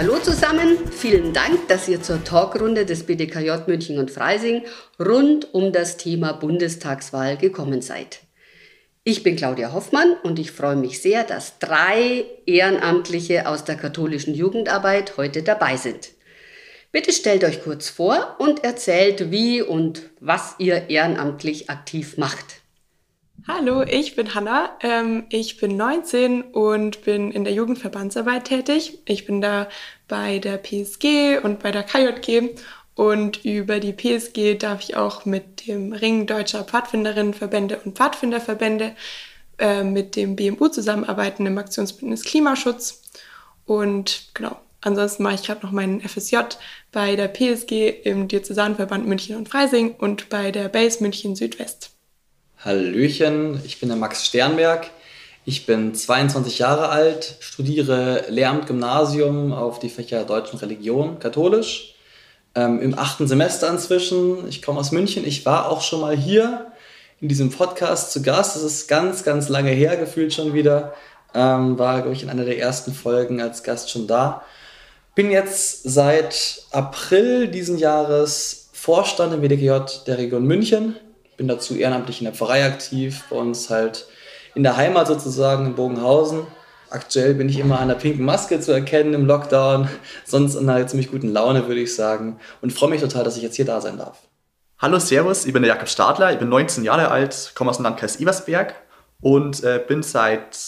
Hallo zusammen, vielen Dank, dass ihr zur Talkrunde des BDKJ München und Freising rund um das Thema Bundestagswahl gekommen seid. Ich bin Claudia Hoffmann und ich freue mich sehr, dass drei Ehrenamtliche aus der katholischen Jugendarbeit heute dabei sind. Bitte stellt euch kurz vor und erzählt, wie und was ihr ehrenamtlich aktiv macht. Hallo, ich bin Hanna. Ähm, ich bin 19 und bin in der Jugendverbandsarbeit tätig. Ich bin da bei der PSG und bei der KJG und über die PSG darf ich auch mit dem Ring deutscher Pfadfinderinnenverbände und Pfadfinderverbände äh, mit dem BMU zusammenarbeiten im Aktionsbündnis Klimaschutz. Und genau, ansonsten mache ich gerade noch meinen FSJ bei der PSG im Diözesanverband München und Freising und bei der Base München Südwest. Hallöchen, ich bin der Max Sternberg. Ich bin 22 Jahre alt, studiere Lehramt Gymnasium auf die Fächer Deutsch und Religion, katholisch. Ähm, Im achten Semester inzwischen. Ich komme aus München. Ich war auch schon mal hier in diesem Podcast zu Gast. Das ist ganz, ganz lange her, gefühlt schon wieder. Ähm, war, glaube ich, in einer der ersten Folgen als Gast schon da. Bin jetzt seit April diesen Jahres Vorstand im WDGJ der Region München bin dazu ehrenamtlich in der Pfarrei aktiv, bei uns halt in der Heimat sozusagen in Bogenhausen. Aktuell bin ich immer an der pinken Maske zu erkennen im Lockdown, sonst in einer ziemlich guten Laune, würde ich sagen. Und freue mich total, dass ich jetzt hier da sein darf. Hallo, Servus, ich bin der Jakob Stadler, ich bin 19 Jahre alt, komme aus dem Landkreis Eversberg und äh, bin seit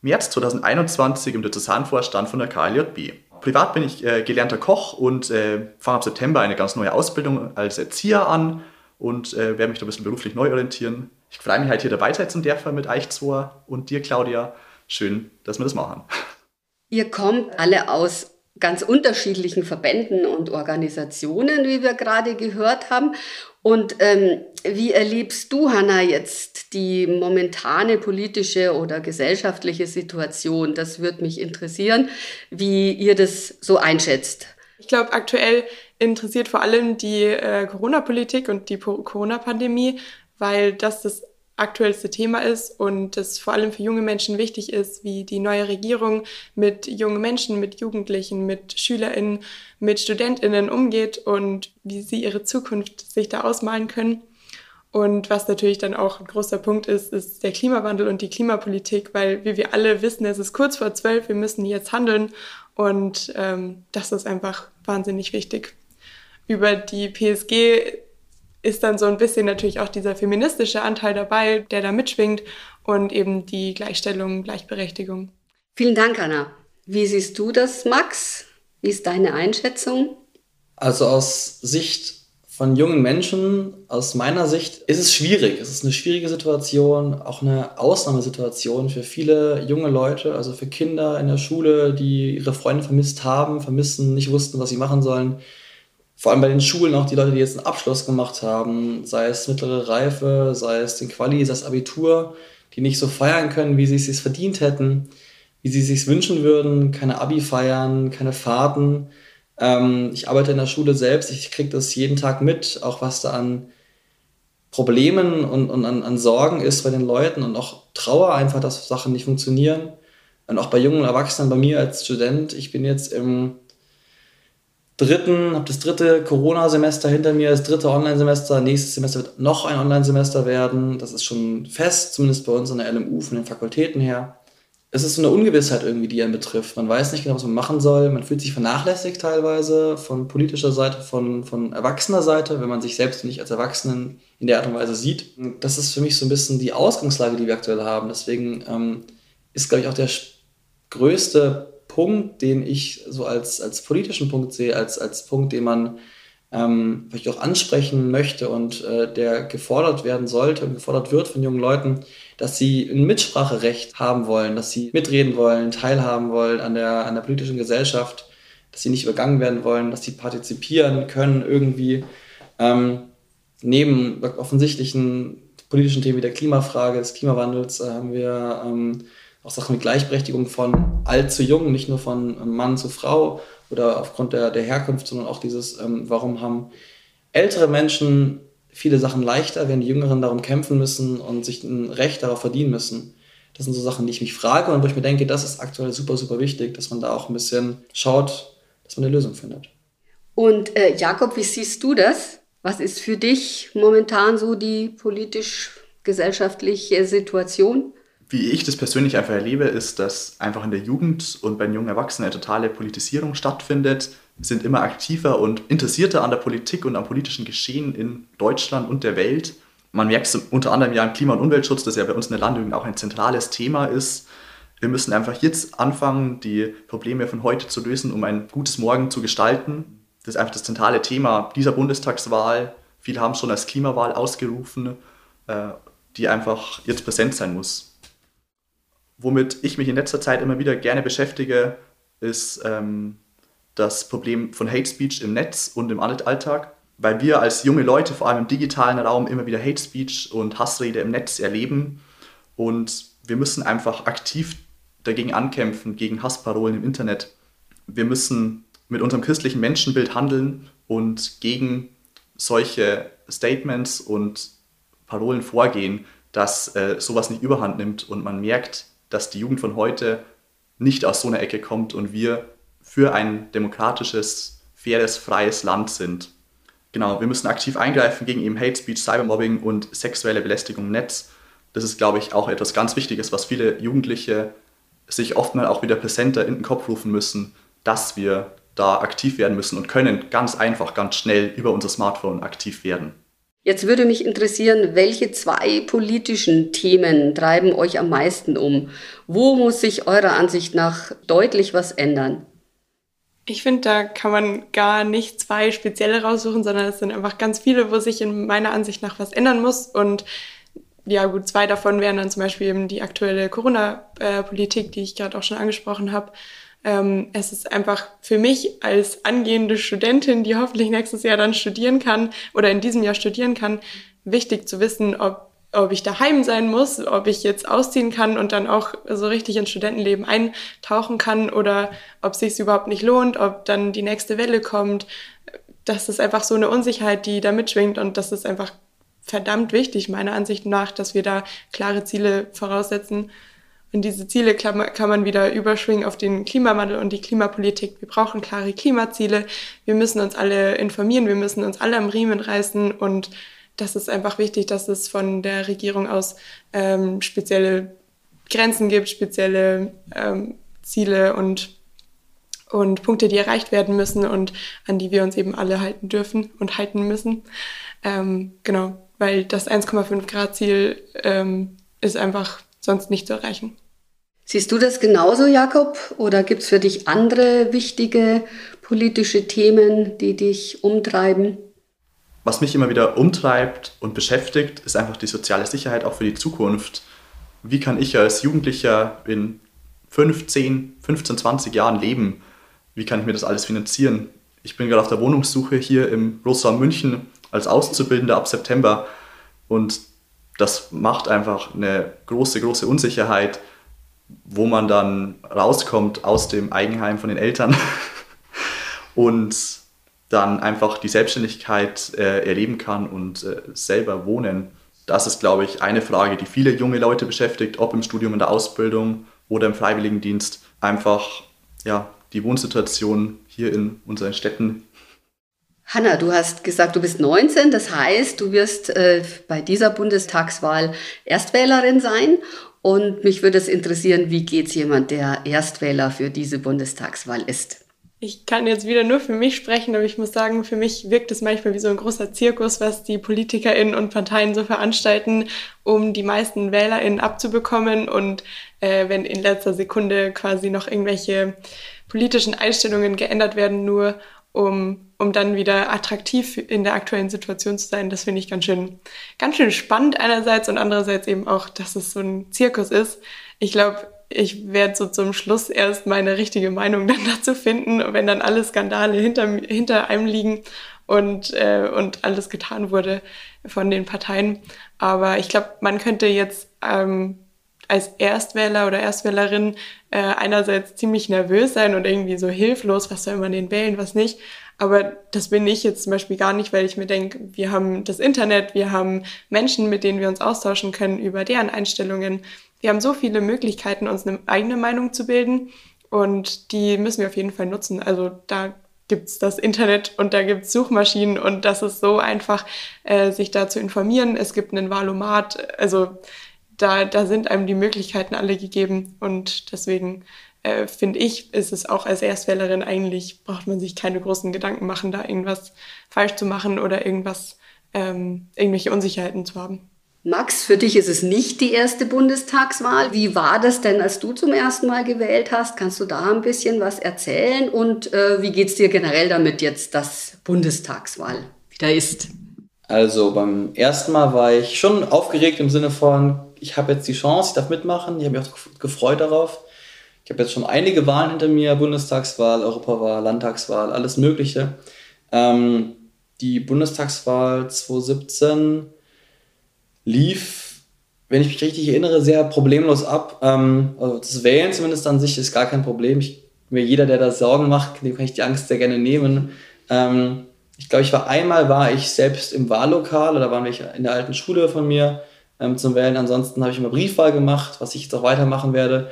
März 2021 im Diözesanvorstand von der KLJB. Privat bin ich äh, gelernter Koch und äh, fange ab September eine ganz neue Ausbildung als Erzieher an und äh, werde mich da ein bisschen beruflich neu orientieren. Ich freue mich halt hier dabei sein zum Dörfer mit euch zwei und dir, Claudia. Schön, dass wir das machen. Ihr kommt alle aus ganz unterschiedlichen Verbänden und Organisationen, wie wir gerade gehört haben. Und ähm, wie erlebst du, Hanna, jetzt die momentane politische oder gesellschaftliche Situation? Das würde mich interessieren, wie ihr das so einschätzt. Ich glaube, aktuell interessiert vor allem die äh, Corona-Politik und die Corona-Pandemie, weil das das aktuellste Thema ist und es vor allem für junge Menschen wichtig ist, wie die neue Regierung mit jungen Menschen, mit Jugendlichen, mit SchülerInnen, mit StudentInnen umgeht und wie sie ihre Zukunft sich da ausmalen können. Und was natürlich dann auch ein großer Punkt ist, ist der Klimawandel und die Klimapolitik, weil wie wir alle wissen, es ist kurz vor zwölf, wir müssen jetzt handeln und ähm, das ist einfach wahnsinnig wichtig über die PSG ist dann so ein bisschen natürlich auch dieser feministische Anteil dabei, der da mitschwingt und eben die Gleichstellung, Gleichberechtigung. Vielen Dank, Anna. Wie siehst du das, Max? Wie ist deine Einschätzung? Also aus Sicht von jungen Menschen, aus meiner Sicht, ist es schwierig. Es ist eine schwierige Situation, auch eine Ausnahmesituation für viele junge Leute, also für Kinder in der Schule, die ihre Freunde vermisst haben, vermissen, nicht wussten, was sie machen sollen vor allem bei den Schulen auch die Leute, die jetzt einen Abschluss gemacht haben, sei es mittlere Reife, sei es den Quali, sei es Abitur, die nicht so feiern können, wie sie es sich verdient hätten, wie sie es sich wünschen würden, keine Abi feiern, keine Fahrten. Ähm, ich arbeite in der Schule selbst, ich kriege das jeden Tag mit, auch was da an Problemen und, und an, an Sorgen ist bei den Leuten und auch Trauer einfach, dass Sachen nicht funktionieren. Und auch bei jungen Erwachsenen, bei mir als Student, ich bin jetzt im dritten, habe das dritte Corona-Semester hinter mir, das dritte Online-Semester. Nächstes Semester wird noch ein Online-Semester werden. Das ist schon fest, zumindest bei uns an der LMU von den Fakultäten her. Es ist so eine Ungewissheit irgendwie, die einen betrifft. Man weiß nicht genau, was man machen soll. Man fühlt sich vernachlässigt teilweise von politischer Seite, von, von erwachsener Seite, wenn man sich selbst nicht als Erwachsenen in der Art und Weise sieht. Das ist für mich so ein bisschen die Ausgangslage, die wir aktuell haben. Deswegen ähm, ist, glaube ich, auch der größte Punkt, den ich so als, als politischen Punkt sehe, als, als Punkt, den man ähm, vielleicht auch ansprechen möchte und äh, der gefordert werden sollte und gefordert wird von jungen Leuten, dass sie ein Mitspracherecht haben wollen, dass sie mitreden wollen, teilhaben wollen an der, an der politischen Gesellschaft, dass sie nicht übergangen werden wollen, dass sie partizipieren können irgendwie. Ähm, neben offensichtlichen politischen Themen wie der Klimafrage, des Klimawandels, äh, haben wir ähm, auch Sachen wie Gleichberechtigung von alt zu jung, nicht nur von Mann zu Frau oder aufgrund der, der Herkunft, sondern auch dieses, ähm, warum haben ältere Menschen viele Sachen leichter, wenn die Jüngeren darum kämpfen müssen und sich ein Recht darauf verdienen müssen. Das sind so Sachen, die ich mich frage und wo ich mir denke, das ist aktuell super, super wichtig, dass man da auch ein bisschen schaut, dass man eine Lösung findet. Und äh, Jakob, wie siehst du das? Was ist für dich momentan so die politisch-gesellschaftliche Situation? Wie ich das persönlich einfach erlebe, ist, dass einfach in der Jugend und bei den jungen Erwachsenen eine totale Politisierung stattfindet. Sind immer aktiver und interessierter an der Politik und am politischen Geschehen in Deutschland und der Welt. Man merkt es unter anderem ja im Klima- und Umweltschutz, das ja bei uns in der Landjugend auch ein zentrales Thema ist. Wir müssen einfach jetzt anfangen, die Probleme von heute zu lösen, um ein gutes Morgen zu gestalten. Das ist einfach das zentrale Thema dieser Bundestagswahl. Viele haben schon als Klimawahl ausgerufen, äh, die einfach jetzt präsent sein muss womit ich mich in letzter Zeit immer wieder gerne beschäftige, ist ähm, das Problem von Hate Speech im Netz und im Alltag, weil wir als junge Leute vor allem im digitalen Raum immer wieder Hate Speech und Hassrede im Netz erleben und wir müssen einfach aktiv dagegen ankämpfen, gegen Hassparolen im Internet. Wir müssen mit unserem christlichen Menschenbild handeln und gegen solche Statements und Parolen vorgehen, dass äh, sowas nicht überhand nimmt und man merkt, dass die Jugend von heute nicht aus so einer Ecke kommt und wir für ein demokratisches, faires, freies Land sind. Genau, wir müssen aktiv eingreifen gegen eben Hate Speech, Cybermobbing und sexuelle Belästigung im Netz. Das ist, glaube ich, auch etwas ganz Wichtiges, was viele Jugendliche sich oftmals auch wieder präsenter in den Kopf rufen müssen, dass wir da aktiv werden müssen und können ganz einfach, ganz schnell über unser Smartphone aktiv werden. Jetzt würde mich interessieren, welche zwei politischen Themen treiben euch am meisten um? Wo muss sich eurer Ansicht nach deutlich was ändern? Ich finde, da kann man gar nicht zwei spezielle raussuchen, sondern es sind einfach ganz viele, wo sich in meiner Ansicht nach was ändern muss. Und ja, gut, zwei davon wären dann zum Beispiel eben die aktuelle Corona-Politik, die ich gerade auch schon angesprochen habe. Ähm, es ist einfach für mich als angehende Studentin, die hoffentlich nächstes Jahr dann studieren kann oder in diesem Jahr studieren kann, wichtig zu wissen, ob, ob ich daheim sein muss, ob ich jetzt ausziehen kann und dann auch so richtig ins Studentenleben eintauchen kann oder ob es sich überhaupt nicht lohnt, ob dann die nächste Welle kommt. Das ist einfach so eine Unsicherheit, die da mitschwingt und das ist einfach verdammt wichtig, meiner Ansicht nach, dass wir da klare Ziele voraussetzen und diese Ziele kann man wieder überschwingen auf den Klimawandel und die Klimapolitik. Wir brauchen klare Klimaziele. Wir müssen uns alle informieren. Wir müssen uns alle am Riemen reißen. Und das ist einfach wichtig, dass es von der Regierung aus ähm, spezielle Grenzen gibt, spezielle ähm, Ziele und, und Punkte, die erreicht werden müssen und an die wir uns eben alle halten dürfen und halten müssen. Ähm, genau, weil das 1,5 Grad Ziel ähm, ist einfach sonst nicht zu erreichen. Siehst du das genauso, Jakob? Oder gibt es für dich andere wichtige politische Themen, die dich umtreiben? Was mich immer wieder umtreibt und beschäftigt, ist einfach die soziale Sicherheit auch für die Zukunft. Wie kann ich als Jugendlicher in 15, 15, 20 Jahren leben? Wie kann ich mir das alles finanzieren? Ich bin gerade auf der Wohnungssuche hier im Großraum München als Auszubildender ab September und das macht einfach eine große, große Unsicherheit, wo man dann rauskommt aus dem Eigenheim von den Eltern und dann einfach die Selbstständigkeit äh, erleben kann und äh, selber wohnen. Das ist, glaube ich, eine Frage, die viele junge Leute beschäftigt, ob im Studium, in der Ausbildung oder im Freiwilligendienst. Einfach ja, die Wohnsituation hier in unseren Städten Hanna, du hast gesagt, du bist 19, das heißt, du wirst äh, bei dieser Bundestagswahl Erstwählerin sein. Und mich würde es interessieren, wie geht es jemand, der Erstwähler für diese Bundestagswahl ist? Ich kann jetzt wieder nur für mich sprechen, aber ich muss sagen, für mich wirkt es manchmal wie so ein großer Zirkus, was die PolitikerInnen und Parteien so veranstalten, um die meisten WählerInnen abzubekommen. Und äh, wenn in letzter Sekunde quasi noch irgendwelche politischen Einstellungen geändert werden, nur um, um dann wieder attraktiv in der aktuellen Situation zu sein. Das finde ich ganz schön, ganz schön spannend einerseits und andererseits eben auch, dass es so ein Zirkus ist. Ich glaube, ich werde so zum Schluss erst meine richtige Meinung dann dazu finden, wenn dann alle Skandale hinter, hinter einem liegen und, äh, und alles getan wurde von den Parteien. Aber ich glaube, man könnte jetzt ähm, als Erstwähler oder Erstwählerin äh, einerseits ziemlich nervös sein und irgendwie so hilflos, was soll man den wählen, was nicht. Aber das bin ich jetzt zum Beispiel gar nicht, weil ich mir denke, wir haben das Internet, wir haben Menschen, mit denen wir uns austauschen können über deren Einstellungen. Wir haben so viele Möglichkeiten, uns eine eigene Meinung zu bilden und die müssen wir auf jeden Fall nutzen. Also da gibt's das Internet und da gibt's Suchmaschinen und das ist so einfach, äh, sich da zu informieren. Es gibt einen Valomat, also da, da sind einem die Möglichkeiten alle gegeben und deswegen äh, finde ich, ist es auch als Erstwählerin eigentlich, braucht man sich keine großen Gedanken machen, da irgendwas falsch zu machen oder irgendwas, ähm, irgendwelche Unsicherheiten zu haben. Max, für dich ist es nicht die erste Bundestagswahl. Wie war das denn, als du zum ersten Mal gewählt hast? Kannst du da ein bisschen was erzählen? Und äh, wie es dir generell damit jetzt, dass Bundestagswahl wieder ist? Also beim ersten Mal war ich schon aufgeregt im Sinne von, ich habe jetzt die Chance, ich darf mitmachen. Ich habe mich auch gefreut darauf. Ich habe jetzt schon einige Wahlen hinter mir, Bundestagswahl, Europawahl, Landtagswahl, alles Mögliche. Ähm, die Bundestagswahl 2017 lief, wenn ich mich richtig erinnere, sehr problemlos ab. Ähm, also das Wählen zumindest an sich ist gar kein Problem. Ich, mir jeder, der da Sorgen macht, dem kann ich die Angst sehr gerne nehmen. Ähm, ich glaube, ich war einmal war ich selbst im Wahllokal oder waren wir in der alten Schule von mir ähm, zum Wählen. Ansonsten habe ich immer Briefwahl gemacht, was ich jetzt auch weitermachen werde.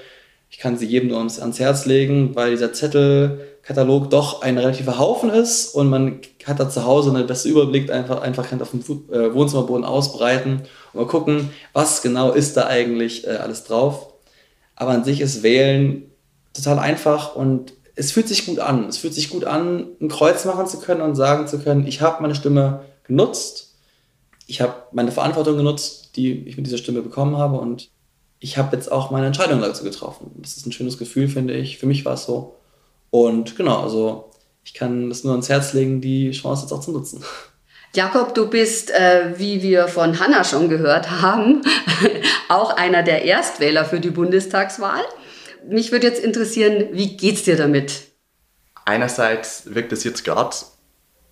Ich kann sie jedem nur ans, Herz legen, weil dieser Zettelkatalog doch ein relativer Haufen ist und man hat da zu Hause einen besseren Überblick, einfach, einfach auf dem äh, Wohnzimmerboden ausbreiten und mal gucken, was genau ist da eigentlich äh, alles drauf. Aber an sich ist Wählen total einfach und es fühlt sich gut an. Es fühlt sich gut an, ein Kreuz machen zu können und sagen zu können, ich habe meine Stimme genutzt, ich habe meine Verantwortung genutzt, die ich mit dieser Stimme bekommen habe und ich habe jetzt auch meine Entscheidung dazu getroffen. Das ist ein schönes Gefühl, finde ich. Für mich war es so. Und genau, also ich kann das nur ans Herz legen, die Chance jetzt auch zu nutzen. Jakob, du bist, äh, wie wir von Hanna schon gehört haben, auch einer der Erstwähler für die Bundestagswahl. Mich würde jetzt interessieren, wie geht's dir damit? Einerseits wirkt es jetzt gerade,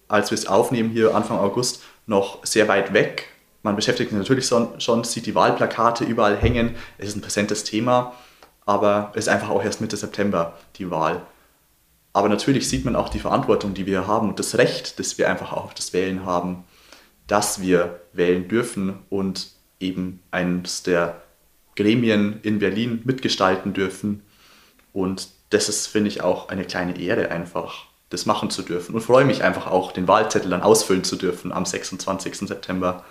als wir es aufnehmen hier Anfang August, noch sehr weit weg man beschäftigt sich natürlich schon, sieht die Wahlplakate überall hängen. Es ist ein präsentes Thema, aber es ist einfach auch erst Mitte September die Wahl. Aber natürlich sieht man auch die Verantwortung, die wir haben und das Recht, das wir einfach auch auf das Wählen haben, dass wir wählen dürfen und eben eines der Gremien in Berlin mitgestalten dürfen. Und das ist, finde ich, auch eine kleine Ehre einfach, das machen zu dürfen. Und freue mich einfach auch, den Wahlzettel dann ausfüllen zu dürfen am 26. September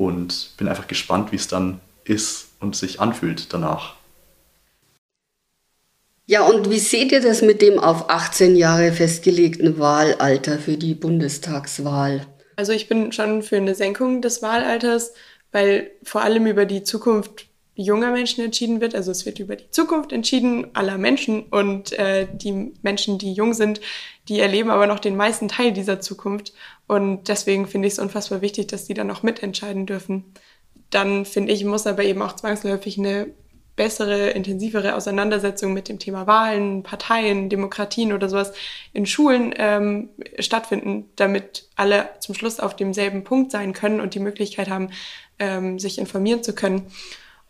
und bin einfach gespannt, wie es dann ist und sich anfühlt danach. Ja, und wie seht ihr das mit dem auf 18 Jahre festgelegten Wahlalter für die Bundestagswahl? Also ich bin schon für eine Senkung des Wahlalters, weil vor allem über die Zukunft junger Menschen entschieden wird. Also es wird über die Zukunft entschieden aller Menschen und äh, die Menschen, die jung sind, die erleben aber noch den meisten Teil dieser Zukunft. Und deswegen finde ich es unfassbar wichtig, dass die dann noch mitentscheiden dürfen. Dann finde ich, muss aber eben auch zwangsläufig eine bessere, intensivere Auseinandersetzung mit dem Thema Wahlen, Parteien, Demokratien oder sowas in Schulen ähm, stattfinden, damit alle zum Schluss auf demselben Punkt sein können und die Möglichkeit haben, ähm, sich informieren zu können.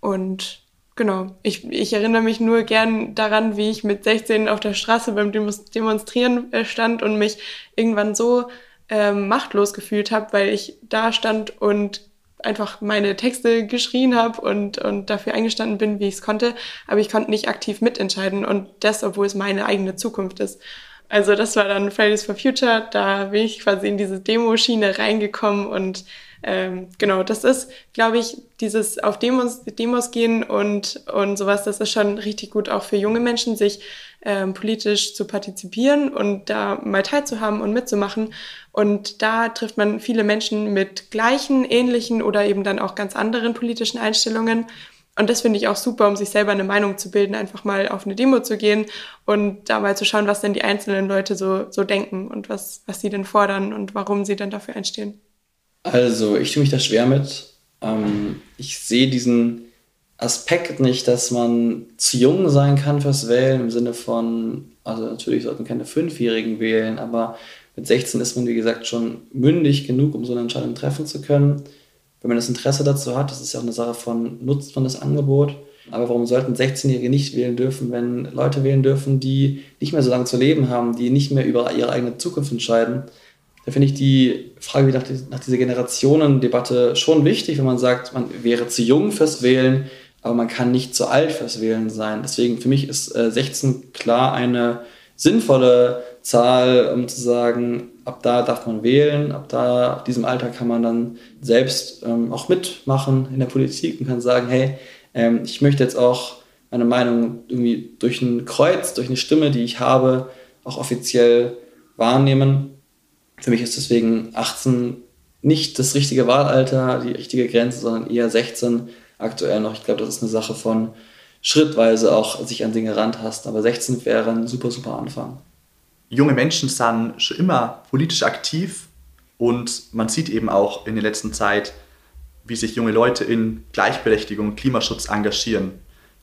Und genau, ich, ich erinnere mich nur gern daran, wie ich mit 16 auf der Straße beim Demonstrieren äh, stand und mich irgendwann so ähm, machtlos gefühlt habe, weil ich da stand und einfach meine Texte geschrien habe und, und dafür eingestanden bin, wie ich es konnte. Aber ich konnte nicht aktiv mitentscheiden und das, obwohl es meine eigene Zukunft ist. Also das war dann Fridays for Future. Da bin ich quasi in diese Demo-Schiene reingekommen und ähm, genau, das ist, glaube ich, dieses auf Demos, Demos gehen und, und sowas, das ist schon richtig gut auch für junge Menschen, sich ähm, politisch zu partizipieren und da mal teilzuhaben und mitzumachen. Und da trifft man viele Menschen mit gleichen, ähnlichen oder eben dann auch ganz anderen politischen Einstellungen. Und das finde ich auch super, um sich selber eine Meinung zu bilden, einfach mal auf eine Demo zu gehen und da mal zu schauen, was denn die einzelnen Leute so, so denken und was, was sie denn fordern und warum sie dann dafür einstehen. Also, ich tue mich da schwer mit. Ähm, ich sehe diesen Aspekt nicht, dass man zu jung sein kann fürs Wählen im Sinne von, also natürlich sollten keine Fünfjährigen wählen, aber mit 16 ist man, wie gesagt, schon mündig genug, um so eine Entscheidung treffen zu können. Wenn man das Interesse dazu hat, das ist ja auch eine Sache von, nutzt man das Angebot. Aber warum sollten 16-Jährige nicht wählen dürfen, wenn Leute wählen dürfen, die nicht mehr so lange zu leben haben, die nicht mehr über ihre eigene Zukunft entscheiden? Da finde ich die Frage nach, nach dieser Generationendebatte schon wichtig, wenn man sagt, man wäre zu jung fürs Wählen, aber man kann nicht zu alt fürs Wählen sein. Deswegen für mich ist äh, 16 klar eine sinnvolle Zahl, um zu sagen, ab da darf man wählen, ab da, ab diesem Alter kann man dann selbst ähm, auch mitmachen in der Politik und kann sagen, hey, ähm, ich möchte jetzt auch meine Meinung irgendwie durch ein Kreuz, durch eine Stimme, die ich habe, auch offiziell wahrnehmen. Für mich ist deswegen 18 nicht das richtige Wahlalter, die richtige Grenze, sondern eher 16 aktuell noch. Ich glaube, das ist eine Sache von schrittweise auch sich an Dinge rantasten. Aber 16 wäre ein super, super Anfang. Junge Menschen sind schon immer politisch aktiv und man sieht eben auch in der letzten Zeit, wie sich junge Leute in Gleichberechtigung und Klimaschutz engagieren.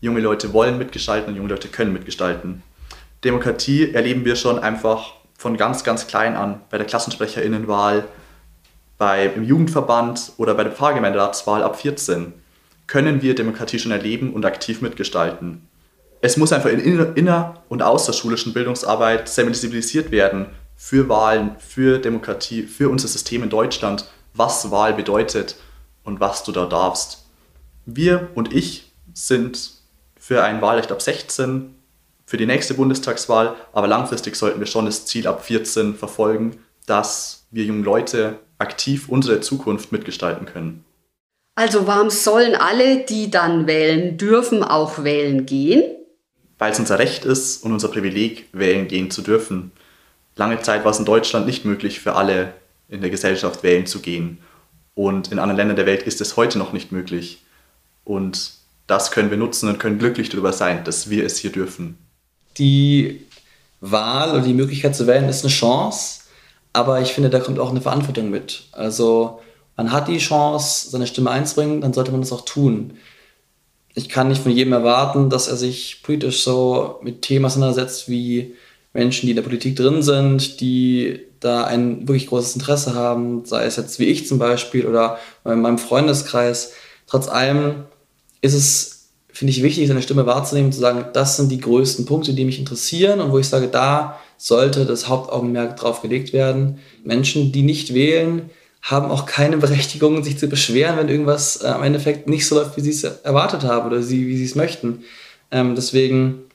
Junge Leute wollen mitgestalten und junge Leute können mitgestalten. Demokratie erleben wir schon einfach von ganz, ganz klein an bei der Klassensprecherinnenwahl, bei, im Jugendverband oder bei der Pfarrgemeinderatswahl ab 14 können wir Demokratie schon erleben und aktiv mitgestalten. Es muss einfach in inner- und außerschulischen Bildungsarbeit sensibilisiert werden für Wahlen, für Demokratie, für unser System in Deutschland, was Wahl bedeutet und was du da darfst. Wir und ich sind für ein Wahlrecht ab 16 für die nächste Bundestagswahl, aber langfristig sollten wir schon das Ziel ab 14 verfolgen, dass wir jungen Leute aktiv unsere Zukunft mitgestalten können. Also warum sollen alle, die dann wählen dürfen, auch wählen gehen? Weil es unser Recht ist und unser Privileg, wählen gehen zu dürfen. Lange Zeit war es in Deutschland nicht möglich für alle in der Gesellschaft wählen zu gehen. Und in anderen Ländern der Welt ist es heute noch nicht möglich. Und das können wir nutzen und können glücklich darüber sein, dass wir es hier dürfen. Die Wahl oder die Möglichkeit zu wählen ist eine Chance, aber ich finde, da kommt auch eine Verantwortung mit. Also man hat die Chance, seine Stimme einzubringen, dann sollte man das auch tun. Ich kann nicht von jedem erwarten, dass er sich politisch so mit Themen auseinandersetzt wie Menschen, die in der Politik drin sind, die da ein wirklich großes Interesse haben, sei es jetzt wie ich zum Beispiel oder in meinem Freundeskreis. Trotz allem ist es, finde ich, wichtig, seine Stimme wahrzunehmen, zu sagen, das sind die größten Punkte, die mich interessieren und wo ich sage, da sollte das Hauptaugenmerk drauf gelegt werden. Menschen, die nicht wählen, haben auch keine Berechtigung, sich zu beschweren, wenn irgendwas äh, im Endeffekt nicht so läuft, wie sie es erwartet haben oder sie, wie sie es möchten. Ähm, deswegen,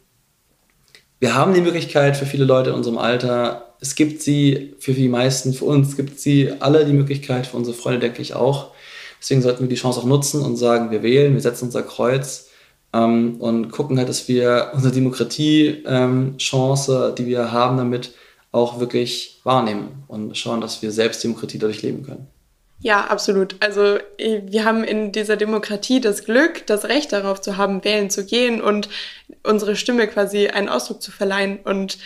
wir haben die Möglichkeit für viele Leute in unserem Alter, es gibt sie für die meisten, für uns gibt sie alle die Möglichkeit, für unsere Freunde denke ich auch. Deswegen sollten wir die Chance auch nutzen und sagen, wir wählen, wir setzen unser Kreuz ähm, und gucken halt, dass wir unsere Demokratie-Chance, ähm, die wir haben damit, auch wirklich wahrnehmen und schauen, dass wir selbst Demokratie dadurch leben können. Ja, absolut. Also wir haben in dieser Demokratie das Glück, das Recht darauf zu haben, wählen zu gehen und unsere Stimme quasi einen Ausdruck zu verleihen und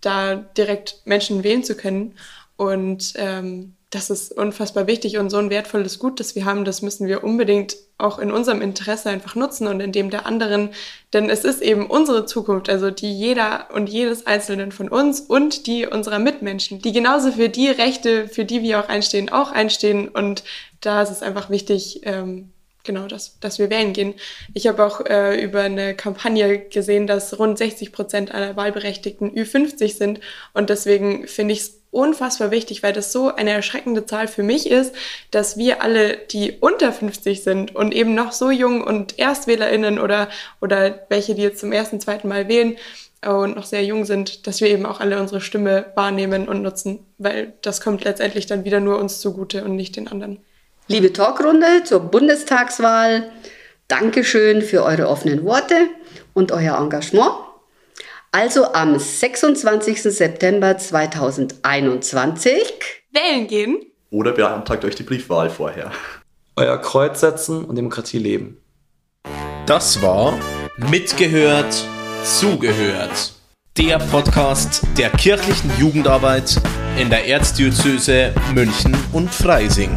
da direkt Menschen wählen zu können. Und ähm, das ist unfassbar wichtig und so ein wertvolles Gut, das wir haben, das müssen wir unbedingt auch in unserem Interesse einfach nutzen und in dem der anderen, denn es ist eben unsere Zukunft, also die jeder und jedes Einzelnen von uns und die unserer Mitmenschen, die genauso für die Rechte, für die wir auch einstehen, auch einstehen und da ist es einfach wichtig, ähm, genau, dass, dass wir wählen gehen. Ich habe auch äh, über eine Kampagne gesehen, dass rund 60 Prozent aller Wahlberechtigten Ü50 sind und deswegen finde ich es unfassbar wichtig, weil das so eine erschreckende Zahl für mich ist, dass wir alle, die unter 50 sind und eben noch so jung und ErstwählerInnen oder, oder welche, die jetzt zum ersten, zweiten Mal wählen, und noch sehr jung sind, dass wir eben auch alle unsere Stimme wahrnehmen und nutzen, weil das kommt letztendlich dann wieder nur uns zugute und nicht den anderen. Liebe Talkrunde zur Bundestagswahl, Dankeschön für eure offenen Worte und euer Engagement. Also am 26. September 2021 wählen gehen. Oder beantragt euch die Briefwahl vorher. Euer Kreuz setzen und Demokratie leben. Das war Mitgehört, Zugehört. Der Podcast der kirchlichen Jugendarbeit in der Erzdiözese München und Freising.